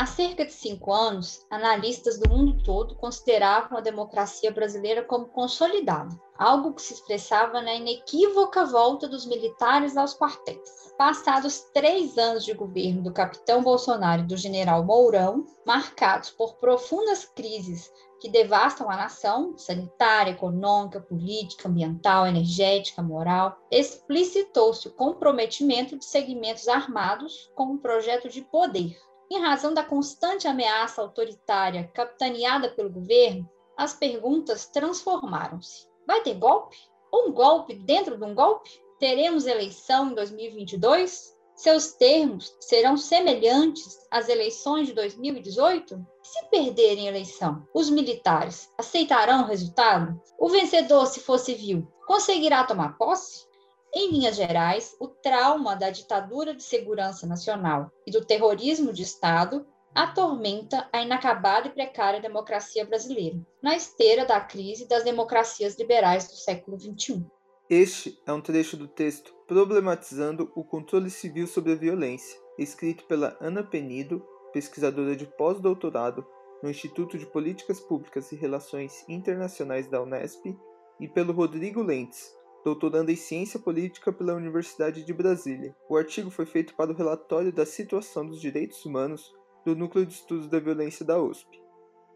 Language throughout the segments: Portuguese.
Há cerca de cinco anos, analistas do mundo todo consideravam a democracia brasileira como consolidada, algo que se expressava na inequívoca volta dos militares aos quartéis. Passados três anos de governo do capitão Bolsonaro e do general Mourão, marcados por profundas crises que devastam a nação, sanitária, econômica, política, ambiental, energética, moral, explicitou-se o comprometimento de segmentos armados com um projeto de poder. Em razão da constante ameaça autoritária capitaneada pelo governo, as perguntas transformaram-se. Vai ter golpe? Um golpe dentro de um golpe? Teremos eleição em 2022? Seus termos serão semelhantes às eleições de 2018? Se perderem a eleição, os militares aceitarão o resultado? O vencedor, se for civil, conseguirá tomar posse? Em linhas gerais, o trauma da ditadura de segurança nacional e do terrorismo de Estado atormenta a inacabada e precária democracia brasileira, na esteira da crise das democracias liberais do século XXI. Este é um trecho do texto Problematizando o Controle Civil sobre a Violência, escrito pela Ana Penido, pesquisadora de pós-doutorado no Instituto de Políticas Públicas e Relações Internacionais da Unesp, e pelo Rodrigo Lentes, doutorando em Ciência Política pela Universidade de Brasília. O artigo foi feito para o relatório da situação dos direitos humanos do Núcleo de Estudos da Violência da USP.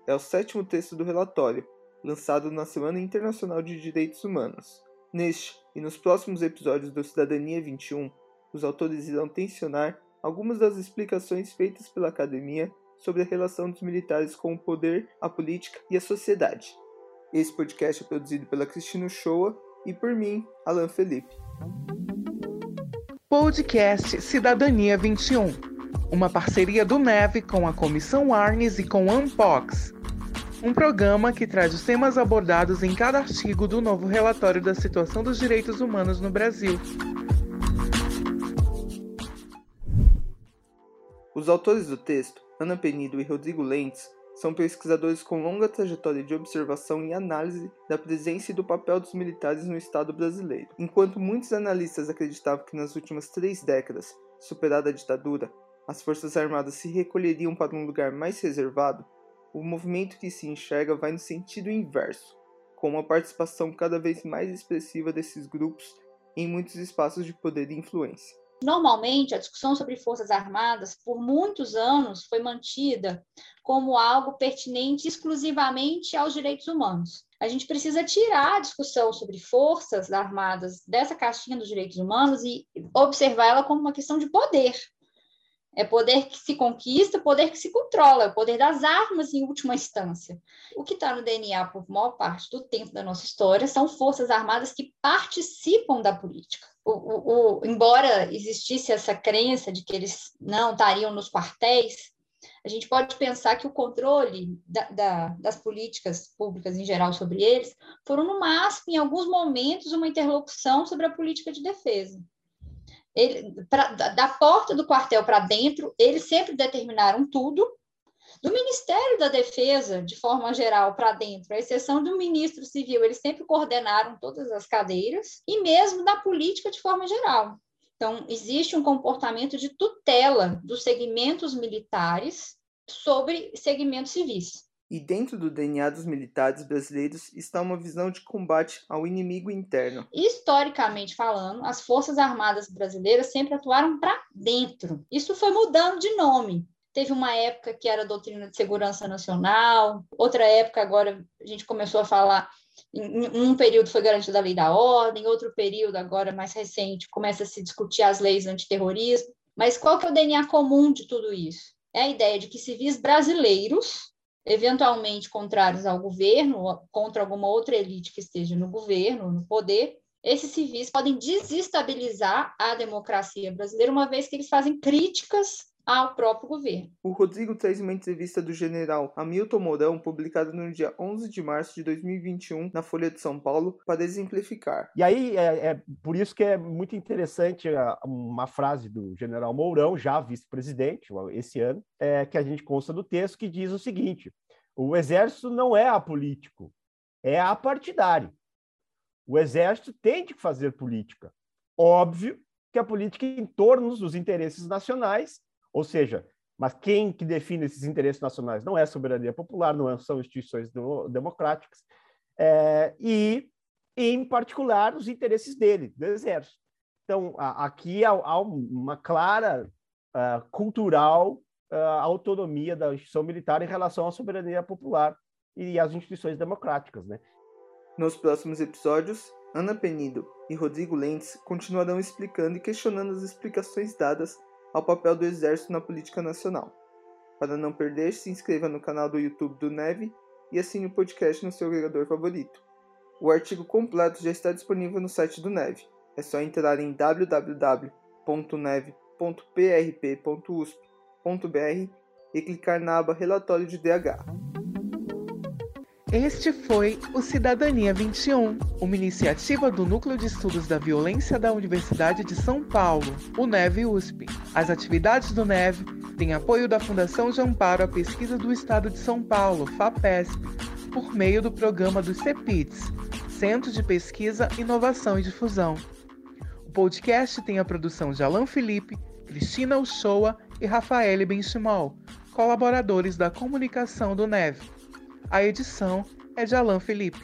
É o sétimo texto do relatório, lançado na Semana Internacional de Direitos Humanos. Neste e nos próximos episódios do Cidadania 21, os autores irão tensionar algumas das explicações feitas pela academia sobre a relação dos militares com o poder, a política e a sociedade. Esse podcast é produzido pela Cristina Shoa e por mim, Alan Felipe. Podcast Cidadania 21 uma parceria do MEV com a Comissão Arnes e com a Unbox, um programa que traz os temas abordados em cada artigo do novo relatório da situação dos direitos humanos no Brasil. Os autores do texto, Ana Penido e Rodrigo Lentes, são pesquisadores com longa trajetória de observação e análise da presença e do papel dos militares no Estado brasileiro. Enquanto muitos analistas acreditavam que nas últimas três décadas, superada a ditadura, as Forças Armadas se recolheriam para um lugar mais reservado, o movimento que se enxerga vai no sentido inverso, com uma participação cada vez mais expressiva desses grupos em muitos espaços de poder e influência. Normalmente, a discussão sobre Forças Armadas, por muitos anos, foi mantida como algo pertinente exclusivamente aos direitos humanos. A gente precisa tirar a discussão sobre Forças Armadas dessa caixinha dos direitos humanos e observar ela como uma questão de poder, é poder que se conquista, poder que se controla, é o poder das armas em última instância. O que está no DNA por maior parte do tempo da nossa história são forças armadas que participam da política. O, o, o, embora existisse essa crença de que eles não estariam nos quartéis, a gente pode pensar que o controle da, da, das políticas públicas em geral sobre eles foram, no máximo, em alguns momentos, uma interlocução sobre a política de defesa. Ele, pra, da porta do quartel para dentro, eles sempre determinaram tudo. Do Ministério da Defesa, de forma geral, para dentro, à exceção do ministro civil, eles sempre coordenaram todas as cadeiras, e mesmo da política de forma geral. Então, existe um comportamento de tutela dos segmentos militares sobre segmentos civis. E dentro do DNA dos militares brasileiros está uma visão de combate ao inimigo interno. Historicamente falando, as Forças Armadas brasileiras sempre atuaram para dentro. Isso foi mudando de nome. Teve uma época que era doutrina de segurança nacional, outra época agora a gente começou a falar em um período foi garantida a lei da ordem, outro período, agora mais recente, começa a se discutir as leis antiterrorismo. Mas qual que é o DNA comum de tudo isso? É a ideia de que civis brasileiros eventualmente contrários ao governo, contra alguma outra elite que esteja no governo, no poder, esses civis podem desestabilizar a democracia brasileira, uma vez que eles fazem críticas ao próprio governo. O Rodrigo traz uma entrevista do general Hamilton Mourão, publicada no dia 11 de março de 2021 na Folha de São Paulo, para exemplificar. E aí é, é por isso que é muito interessante uma frase do general Mourão, já vice-presidente, esse ano, é, que a gente consta do texto, que diz o seguinte: o exército não é apolítico, é apartidário. O exército tem que fazer política. Óbvio que a política em torno dos interesses nacionais ou seja, Mas quem que define esses interesses nacionais não é a soberania popular, não são instituições do, democráticas, é, e, em particular, os interesses dele, do exército. Então, a, aqui há, há, uma clara uh, cultural uh, autonomia da instituição militar em relação à soberania popular e às instituições democráticas. Né? Nos próximos episódios, Ana Penido e Rodrigo Lentz continuarão explicando e questionando as explicações dadas ao papel do Exército na política nacional. Para não perder, se inscreva no canal do YouTube do Neve e assine o podcast no seu agregador favorito. O artigo completo já está disponível no site do Neve. É só entrar em www.neve.prp.usp.br e clicar na aba Relatório de DH. Este foi o Cidadania 21, uma iniciativa do Núcleo de Estudos da Violência da Universidade de São Paulo, o NEV USP. As atividades do NEV têm apoio da Fundação de Amparo à Pesquisa do Estado de São Paulo, FAPESP, por meio do programa do CEPITS, Centro de Pesquisa, Inovação e Difusão. O podcast tem a produção de Alan Felipe, Cristina Uchoa e Rafael Benchimol, colaboradores da comunicação do NEV. A edição é de Alan Felipe.